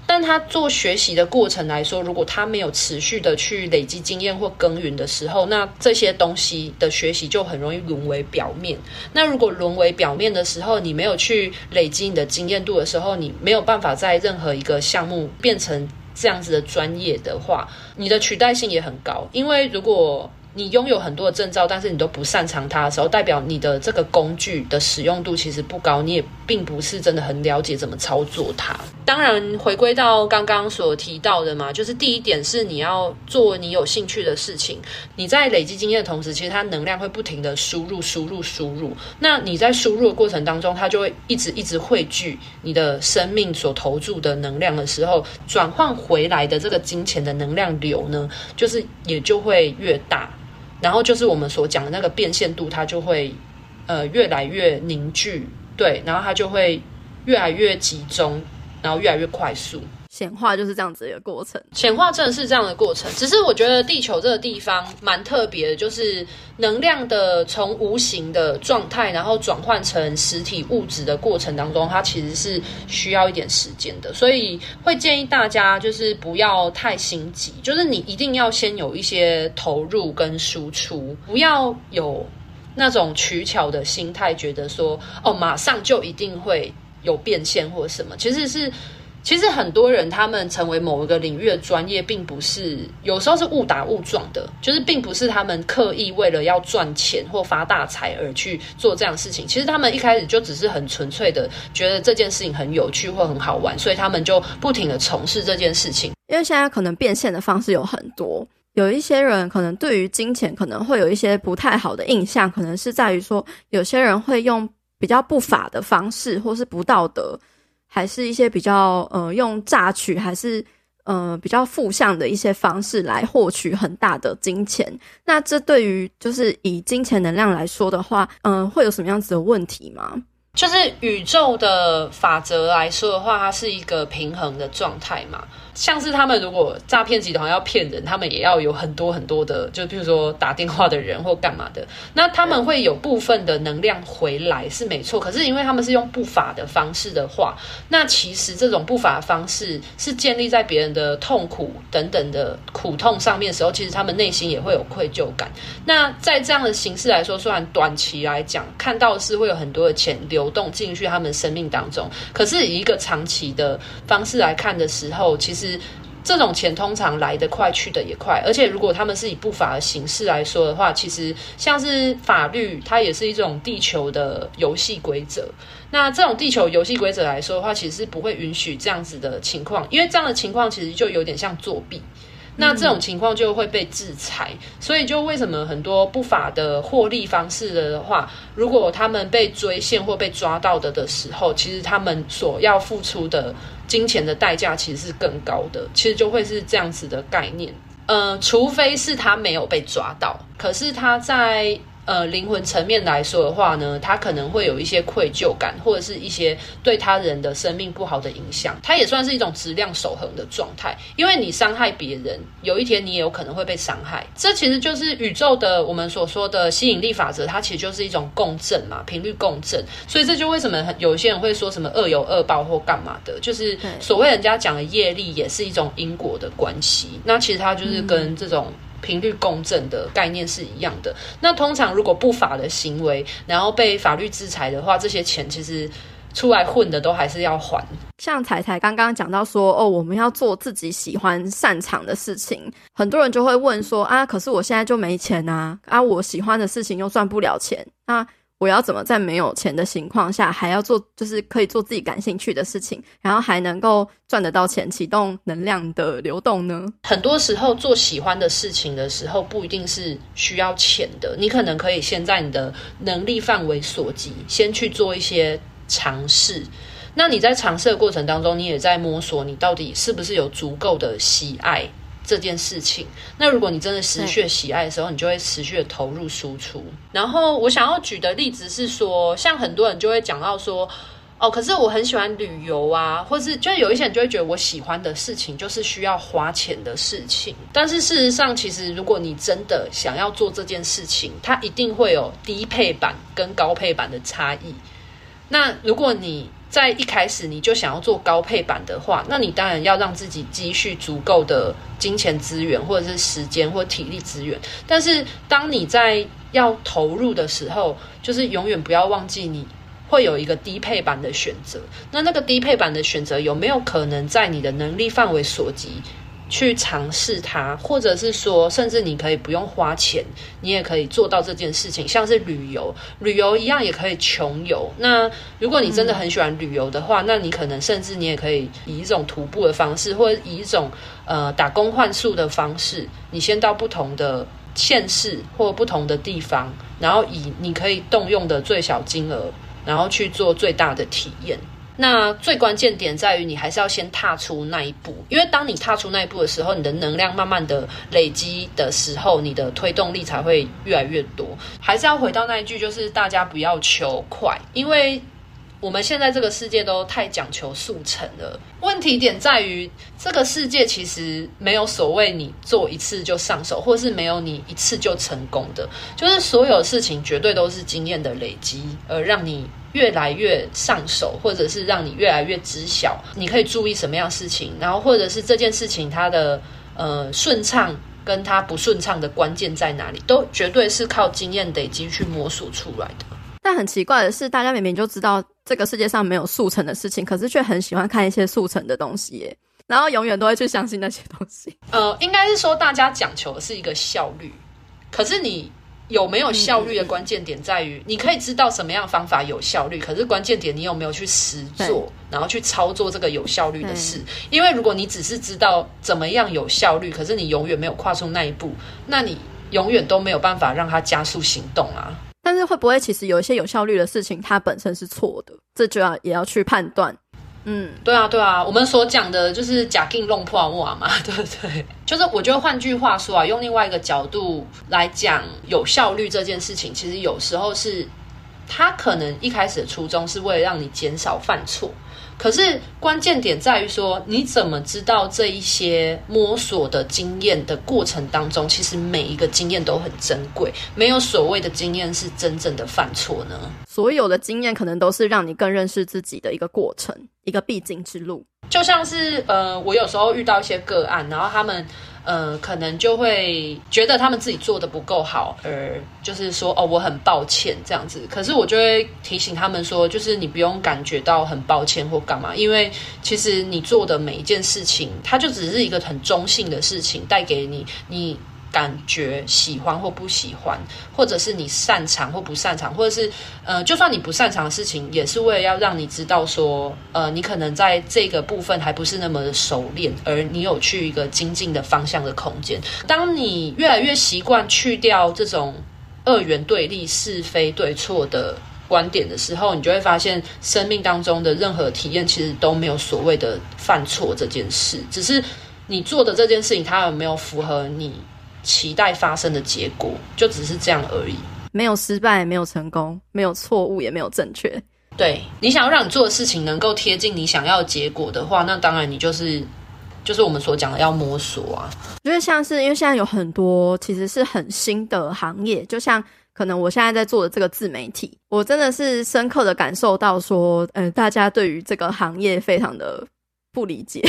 但他做学习的过程来说，如果他没有持续的去累积经验或耕耘的时候，那这些东西的学习就很容易沦为表面。那如果沦为表面的时候，你没有去累积你的经验度的时候，你没有办法在任何一个项目变成这样子的专业的话，你的取代性也很高。因为如果你拥有很多的证照，但是你都不擅长它的时候，代表你的这个工具的使用度其实不高，你也并不是真的很了解怎么操作它。当然，回归到刚刚所提到的嘛，就是第一点是你要做你有兴趣的事情。你在累积经验的同时，其实它能量会不停的输入、输入、输入。那你在输入的过程当中，它就会一直一直汇聚你的生命所投注的能量的时候，转换回来的这个金钱的能量流呢，就是也就会越大。然后就是我们所讲的那个变现度，它就会呃越来越凝聚，对，然后它就会越来越集中，然后越来越快速。显化就是这样子一个过程，显化真的是这样的过程。只是我觉得地球这个地方蛮特别的，就是能量的从无形的状态，然后转换成实体物质的过程当中，它其实是需要一点时间的。所以会建议大家就是不要太心急，就是你一定要先有一些投入跟输出，不要有那种取巧的心态，觉得说哦马上就一定会有变现或什么，其实是。其实很多人他们成为某一个领域的专业，并不是有时候是误打误撞的，就是并不是他们刻意为了要赚钱或发大财而去做这样的事情。其实他们一开始就只是很纯粹的觉得这件事情很有趣或很好玩，所以他们就不停的从事这件事情。因为现在可能变现的方式有很多，有一些人可能对于金钱可能会有一些不太好的印象，可能是在于说有些人会用比较不法的方式或是不道德。还是一些比较呃用榨取，还是呃比较负向的一些方式来获取很大的金钱。那这对于就是以金钱能量来说的话，嗯、呃，会有什么样子的问题吗？就是宇宙的法则来说的话，它是一个平衡的状态嘛。像是他们如果诈骗集团要骗人，他们也要有很多很多的，就比如说打电话的人或干嘛的，那他们会有部分的能量回来是没错。可是因为他们是用不法的方式的话，那其实这种不法的方式是建立在别人的痛苦等等的苦痛上面的时候，其实他们内心也会有愧疚感。那在这样的形式来说，虽然短期来讲看到是会有很多的钱流动进去他们生命当中，可是以一个长期的方式来看的时候，其实。这种钱通常来得快，去得也快。而且，如果他们是以不法的形式来说的话，其实像是法律，它也是一种地球的游戏规则。那这种地球游戏规则来说的话，其实是不会允许这样子的情况，因为这样的情况其实就有点像作弊。那这种情况就会被制裁。所以，就为什么很多不法的获利方式的话，如果他们被追现或被抓到的的时候，其实他们所要付出的。金钱的代价其实是更高的，其实就会是这样子的概念。呃，除非是他没有被抓到，可是他在。呃，灵魂层面来说的话呢，他可能会有一些愧疚感，或者是一些对他人的生命不好的影响。它也算是一种质量守恒的状态，因为你伤害别人，有一天你也有可能会被伤害。这其实就是宇宙的我们所说的吸引力法则，它其实就是一种共振嘛，频率共振。所以这就为什么有一些人会说什么恶有恶报或干嘛的，就是所谓人家讲的业力也是一种因果的关系。那其实它就是跟这种。频率共振的概念是一样的。那通常如果不法的行为，然后被法律制裁的话，这些钱其实出来混的都还是要还。像彩彩刚刚讲到说，哦，我们要做自己喜欢擅长的事情，很多人就会问说，啊，可是我现在就没钱啊，啊，我喜欢的事情又赚不了钱，啊。我要怎么在没有钱的情况下，还要做就是可以做自己感兴趣的事情，然后还能够赚得到钱，启动能量的流动呢？很多时候做喜欢的事情的时候，不一定是需要钱的。你可能可以先在你的能力范围所及，先去做一些尝试。那你在尝试的过程当中，你也在摸索你到底是不是有足够的喜爱。这件事情，那如果你真的持续喜爱的时候，你就会持续的投入输出。然后我想要举的例子是说，像很多人就会讲到说，哦，可是我很喜欢旅游啊，或是就有一些人就会觉得我喜欢的事情就是需要花钱的事情。但是事实上，其实如果你真的想要做这件事情，它一定会有低配版跟高配版的差异。那如果你在一开始你就想要做高配版的话，那你当然要让自己积蓄足够的金钱资源，或者是时间或体力资源。但是当你在要投入的时候，就是永远不要忘记你会有一个低配版的选择。那那个低配版的选择有没有可能在你的能力范围所及？去尝试它，或者是说，甚至你可以不用花钱，你也可以做到这件事情。像是旅游，旅游一样也可以穷游。那如果你真的很喜欢旅游的话，那你可能甚至你也可以以一种徒步的方式，或者以一种呃打工换宿的方式，你先到不同的县市或不同的地方，然后以你可以动用的最小金额，然后去做最大的体验。那最关键点在于，你还是要先踏出那一步，因为当你踏出那一步的时候，你的能量慢慢的累积的时候，你的推动力才会越来越多。还是要回到那一句，就是大家不要求快，因为我们现在这个世界都太讲求速成了。问题点在于，这个世界其实没有所谓你做一次就上手，或是没有你一次就成功的，就是所有事情绝对都是经验的累积，而让你。越来越上手，或者是让你越来越知晓，你可以注意什么样事情，然后或者是这件事情它的呃顺畅跟它不顺畅的关键在哪里，都绝对是靠经验累积去摸索出来的。但很奇怪的是，大家明明就知道这个世界上没有速成的事情，可是却很喜欢看一些速成的东西耶，然后永远都会去相信那些东西。呃，应该是说大家讲求的是一个效率，可是你。有没有效率的关键点在于，你可以知道什么样的方法有效率，可是关键点你有没有去实做，然后去操作这个有效率的事。因为如果你只是知道怎么样有效率，可是你永远没有跨出那一步，那你永远都没有办法让它加速行动啊。但是会不会其实有一些有效率的事情，它本身是错的？这就要也要去判断。嗯，对啊，对啊，我们所讲的就是假定弄破瓦嘛，对不对？就是我觉得换句话说啊，用另外一个角度来讲，有效率这件事情，其实有时候是它可能一开始的初衷是为了让你减少犯错。可是关键点在于说，你怎么知道这一些摸索的经验的过程当中，其实每一个经验都很珍贵，没有所谓的经验是真正的犯错呢？所有的经验可能都是让你更认识自己的一个过程，一个必经之路。就像是呃，我有时候遇到一些个案，然后他们。呃，可能就会觉得他们自己做的不够好，而就是说，哦，我很抱歉这样子。可是我就会提醒他们说，就是你不用感觉到很抱歉或干嘛，因为其实你做的每一件事情，它就只是一个很中性的事情，带给你你。感觉喜欢或不喜欢，或者是你擅长或不擅长，或者是呃，就算你不擅长的事情，也是为了要让你知道说，呃，你可能在这个部分还不是那么的熟练，而你有去一个精进的方向的空间。当你越来越习惯去掉这种二元对立、是非对错的观点的时候，你就会发现，生命当中的任何体验其实都没有所谓的犯错这件事，只是你做的这件事情，它有没有符合你。期待发生的结果就只是这样而已，没有失败，没有成功，没有错误，也没有正确。对，你想要让你做的事情能够贴近你想要的结果的话，那当然你就是就是我们所讲的要摸索啊。因为像是因为现在有很多其实是很新的行业，就像可能我现在在做的这个自媒体，我真的是深刻的感受到说，呃，大家对于这个行业非常的不理解，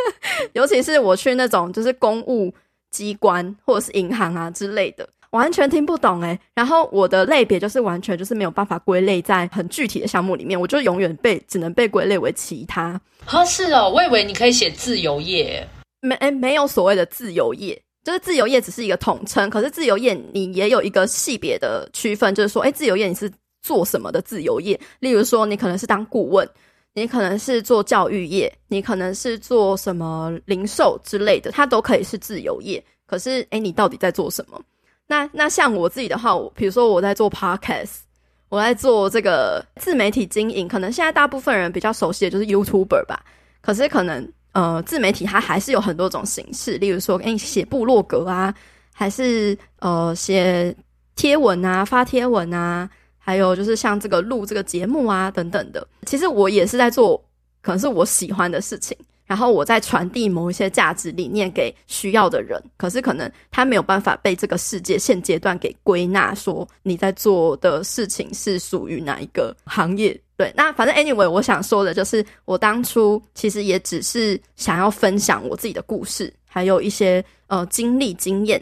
尤其是我去那种就是公务。机关或者是银行啊之类的，完全听不懂哎。然后我的类别就是完全就是没有办法归类在很具体的项目里面，我就永远被只能被归类为其他。啊，是哦，我以为你可以写自由业，没哎，没有所谓的自由业，就是自由业只是一个统称。可是自由业你也有一个系别的区分，就是说，哎，自由业你是做什么的自由业？例如说，你可能是当顾问。你可能是做教育业，你可能是做什么零售之类的，它都可以是自由业。可是，诶，你到底在做什么？那那像我自己的话，我比如说我在做 podcast，我在做这个自媒体经营，可能现在大部分人比较熟悉的就是 YouTuber 吧。可是可能呃，自媒体它还是有很多种形式，例如说，诶，写部落格啊，还是呃写贴文啊，发贴文啊。还有就是像这个录这个节目啊等等的，其实我也是在做，可能是我喜欢的事情，然后我在传递某一些价值理念给需要的人，可是可能他没有办法被这个世界现阶段给归纳，说你在做的事情是属于哪一个行业。对，那反正 anyway，我想说的就是，我当初其实也只是想要分享我自己的故事，还有一些呃经历经验，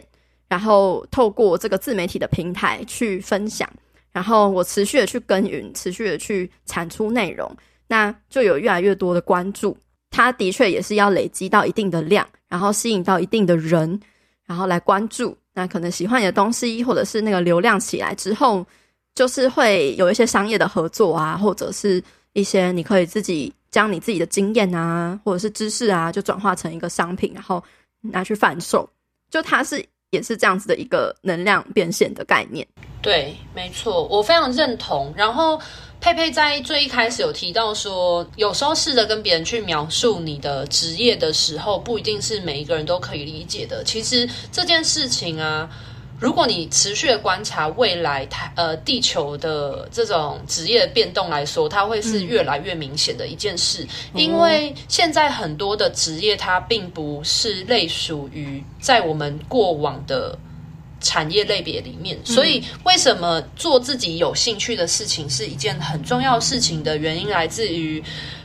然后透过这个自媒体的平台去分享。然后我持续的去耕耘，持续的去产出内容，那就有越来越多的关注。它的确也是要累积到一定的量，然后吸引到一定的人，然后来关注。那可能喜欢你的东西，或者是那个流量起来之后，就是会有一些商业的合作啊，或者是一些你可以自己将你自己的经验啊，或者是知识啊，就转化成一个商品，然后拿去贩售。就它是也是这样子的一个能量变现的概念。对，没错，我非常认同。然后佩佩在最一开始有提到说，有时候试着跟别人去描述你的职业的时候，不一定是每一个人都可以理解的。其实这件事情啊，如果你持续的观察未来台呃地球的这种职业的变动来说，它会是越来越明显的一件事。嗯、因为现在很多的职业，它并不是类属于在我们过往的。产业类别里面，所以为什么做自己有兴趣的事情是一件很重要的事情的原因，来自于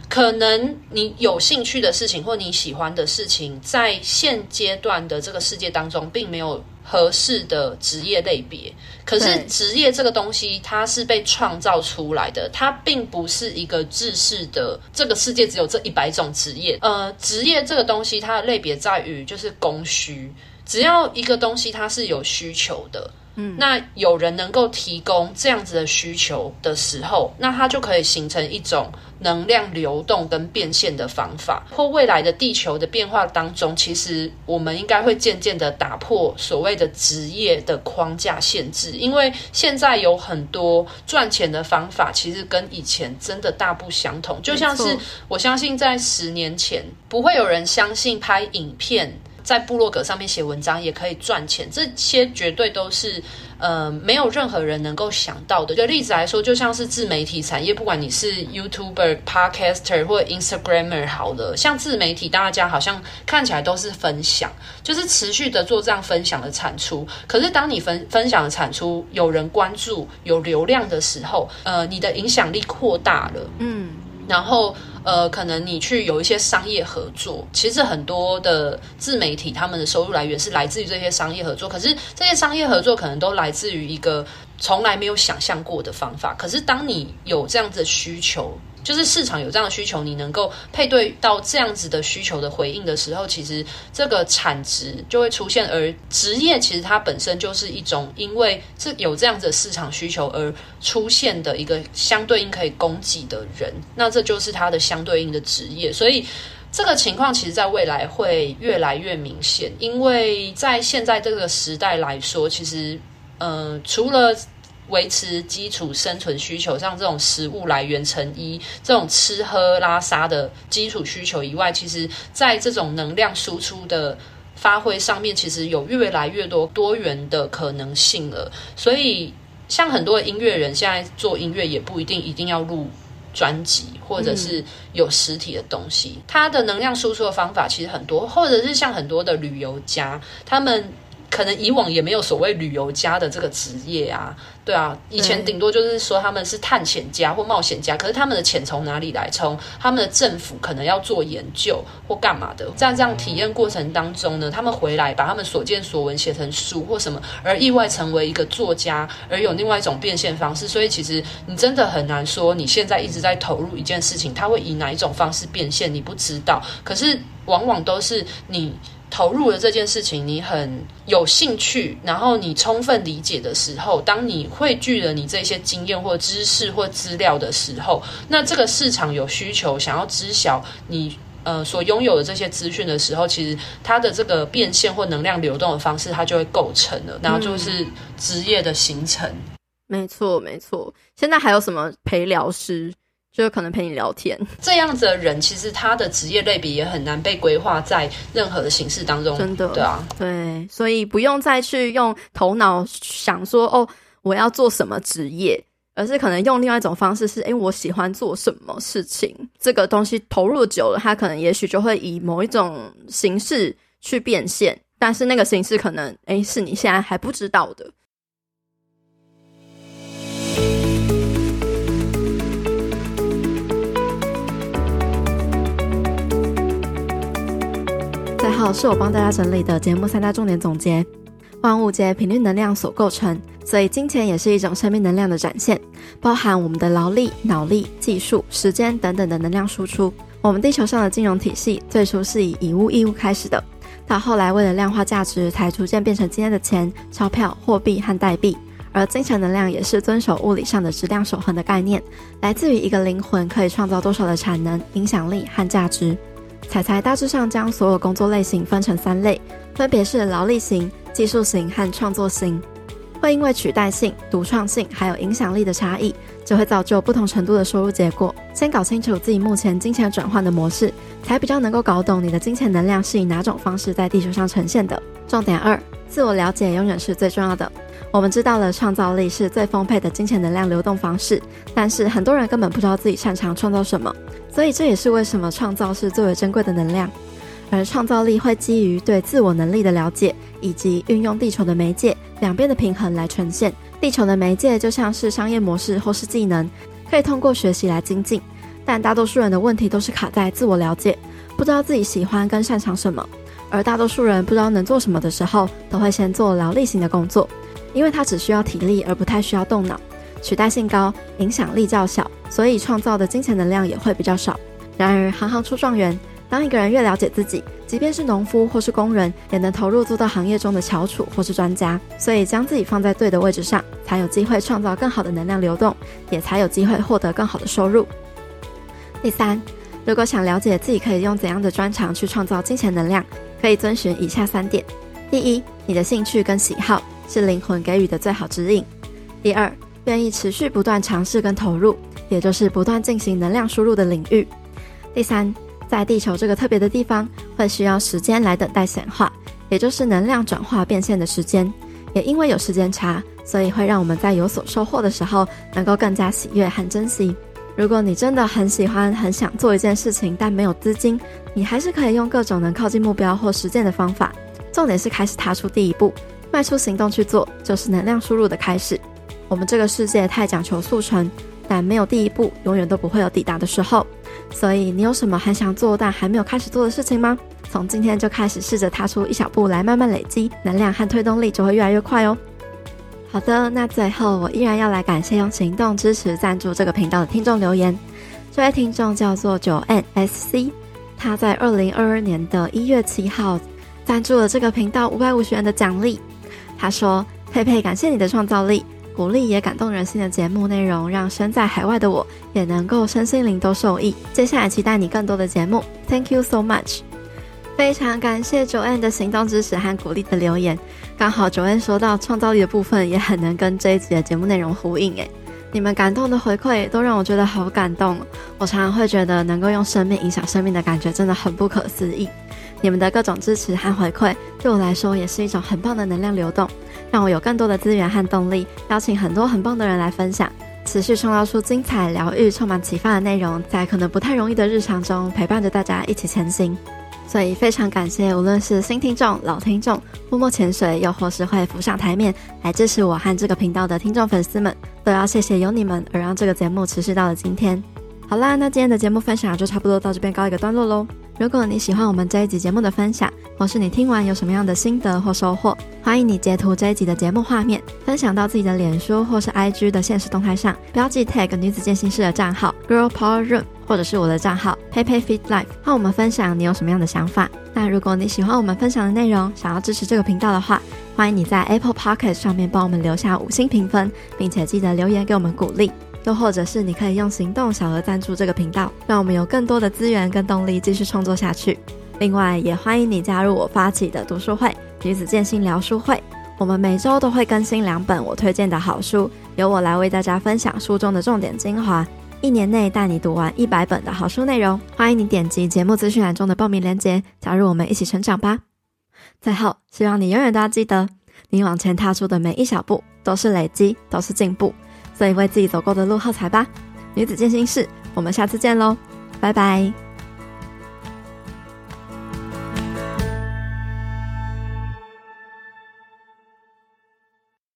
可能你有兴趣的事情或你喜欢的事情，在现阶段的这个世界当中，并没有合适的职业类别。可是职业这个东西，它是被创造出来的，它并不是一个制式的。这个世界只有这一百种职业。呃，职业这个东西，它的类别在于就是供需。只要一个东西它是有需求的，嗯，那有人能够提供这样子的需求的时候，那它就可以形成一种能量流动跟变现的方法。或未来的地球的变化当中，其实我们应该会渐渐的打破所谓的职业的框架限制，因为现在有很多赚钱的方法，其实跟以前真的大不相同。就像是我相信在十年前，不会有人相信拍影片。在部落格上面写文章也可以赚钱，这些绝对都是呃没有任何人能够想到的。就例子来说，就像是自媒体产业，不管你是 YouTuber、Podcaster 或 Instagrammer，好了，像自媒体，大家好像看起来都是分享，就是持续的做这样分享的产出。可是当你分分享的产出有人关注、有流量的时候，呃，你的影响力扩大了，嗯，然后。呃，可能你去有一些商业合作，其实很多的自媒体他们的收入来源是来自于这些商业合作，可是这些商业合作可能都来自于一个从来没有想象过的方法。可是当你有这样子的需求，就是市场有这样的需求，你能够配对到这样子的需求的回应的时候，其实这个产值就会出现。而职业其实它本身就是一种，因为这有这样子的市场需求而出现的一个相对应可以供给的人，那这就是它的相对应的职业。所以这个情况其实在未来会越来越明显，因为在现在这个时代来说，其实呃，除了维持基础生存需求，像这种食物来源成衣，这种吃喝拉撒的基础需求以外，其实在这种能量输出的发挥上面，其实有越来越多多元的可能性了。所以，像很多音乐人现在做音乐，也不一定一定要录专辑，或者是有实体的东西。它的能量输出的方法其实很多，或者是像很多的旅游家，他们。可能以往也没有所谓旅游家的这个职业啊，对啊，以前顶多就是说他们是探险家或冒险家，可是他们的钱从哪里来？从他们的政府可能要做研究或干嘛的，在这样体验过程当中呢，他们回来把他们所见所闻写成书或什么，而意外成为一个作家，而有另外一种变现方式。所以其实你真的很难说你现在一直在投入一件事情，他会以哪一种方式变现，你不知道。可是往往都是你。投入了这件事情，你很有兴趣，然后你充分理解的时候，当你汇聚了你这些经验或知识或资料的时候，那这个市场有需求，想要知晓你呃所拥有的这些资讯的时候，其实它的这个变现或能量流动的方式，它就会构成了，然后就是职业的形成。嗯，没错，没错。现在还有什么陪聊师？就可能陪你聊天，这样子的人，其实他的职业类别也很难被规划在任何的形式当中。真的，对啊，对，所以不用再去用头脑想说哦，我要做什么职业，而是可能用另外一种方式是，诶，我喜欢做什么事情，这个东西投入久了，它可能也许就会以某一种形式去变现，但是那个形式可能，诶，是你现在还不知道的。好，是我帮大家整理的节目三大重点总结。万物皆频率能量所构成，所以金钱也是一种生命能量的展现，包含我们的劳力、脑力、技术、时间等等的能量输出。我们地球上的金融体系最初是以以物易物开始的，到后来为了量化价值，才逐渐变成今天的钱、钞票、货币和代币。而金钱能量也是遵守物理上的质量守恒的概念，来自于一个灵魂可以创造多少的产能、影响力和价值。彩彩大致上将所有工作类型分成三类，分别是劳力型、技术型和创作型。会因为取代性、独创性还有影响力的差异，就会造就不同程度的收入结果。先搞清楚自己目前金钱转换的模式，才比较能够搞懂你的金钱能量是以哪种方式在地球上呈现的。重点二，自我了解永远是最重要的。我们知道了创造力是最丰沛的金钱能量流动方式，但是很多人根本不知道自己擅长创造什么。所以这也是为什么创造是最为珍贵的能量，而创造力会基于对自我能力的了解，以及运用地球的媒介两边的平衡来呈现。地球的媒介就像是商业模式或是技能，可以通过学习来精进，但大多数人的问题都是卡在自我了解，不知道自己喜欢跟擅长什么。而大多数人不知道能做什么的时候，都会先做劳力型的工作，因为它只需要体力而不太需要动脑。取代性高，影响力较小，所以创造的金钱能量也会比较少。然而，行行出状元。当一个人越了解自己，即便是农夫或是工人，也能投入做到行业中的翘楚或是专家。所以，将自己放在对的位置上，才有机会创造更好的能量流动，也才有机会获得更好的收入。第三，如果想了解自己可以用怎样的专长去创造金钱能量，可以遵循以下三点：第一，你的兴趣跟喜好是灵魂给予的最好指引；第二，愿意持续不断尝试跟投入，也就是不断进行能量输入的领域。第三，在地球这个特别的地方，会需要时间来等待显化，也就是能量转化变现的时间。也因为有时间差，所以会让我们在有所收获的时候，能够更加喜悦和珍惜。如果你真的很喜欢、很想做一件事情，但没有资金，你还是可以用各种能靠近目标或实践的方法。重点是开始踏出第一步，迈出行动去做，就是能量输入的开始。我们这个世界太讲求速成，但没有第一步，永远都不会有抵达的时候。所以，你有什么很想做但还没有开始做的事情吗？从今天就开始试着踏出一小步来，慢慢累积能量和推动力，就会越来越快哦。好的，那最后我依然要来感谢用行动支持赞助这个频道的听众留言。这位听众叫做九 N S C，他在二零二二年的一月七号赞助了这个频道五百五十元的奖励。他说：“佩佩，感谢你的创造力。”鼓励也感动人心的节目内容，让身在海外的我也能够身心灵都受益。接下来期待你更多的节目，Thank you so much！非常感谢 Joanne 的行动支持和鼓励的留言。刚好 Joanne 说到创造力的部分，也很能跟这一集的节目内容呼应。诶，你们感动的回馈都让我觉得好感动。我常常会觉得能够用生命影响生命的感觉真的很不可思议。你们的各种支持和回馈，对我来说也是一种很棒的能量流动。让我有更多的资源和动力，邀请很多很棒的人来分享，持续创造出精彩、疗愈、充满启发的内容，在可能不太容易的日常中陪伴着大家一起前行。所以非常感谢，无论是新听众、老听众、默默潜水，又或是会浮上台面来支持我和这个频道的听众粉丝们，都要谢谢有你们，而让这个节目持续到了今天。好啦，那今天的节目分享就差不多到这边告一个段落喽。如果你喜欢我们这一集节目的分享，或是你听完有什么样的心得或收获，欢迎你截图这一集的节目画面，分享到自己的脸书或是 IG 的现实动态上，标记 tag 女子健心室的账号 Girl Power Room，或者是我的账号 PayPay Fit Life，和我们分享你有什么样的想法。那如果你喜欢我们分享的内容，想要支持这个频道的话，欢迎你在 Apple Podcast 上面帮我们留下五星评分，并且记得留言给我们鼓励。又或者是你可以用行动小额赞助这个频道，让我们有更多的资源跟动力继续创作下去。另外，也欢迎你加入我发起的读书会——女子健心聊书会。我们每周都会更新两本我推荐的好书，由我来为大家分享书中的重点精华，一年内带你读完一百本的好书内容。欢迎你点击节目资讯栏中的报名链接，加入我们一起成长吧。最后，希望你永远都要记得，你往前踏出的每一小步都是累积，都是进步。所以为自己走过的路喝彩吧，女子健心事，我们下次见喽，拜拜。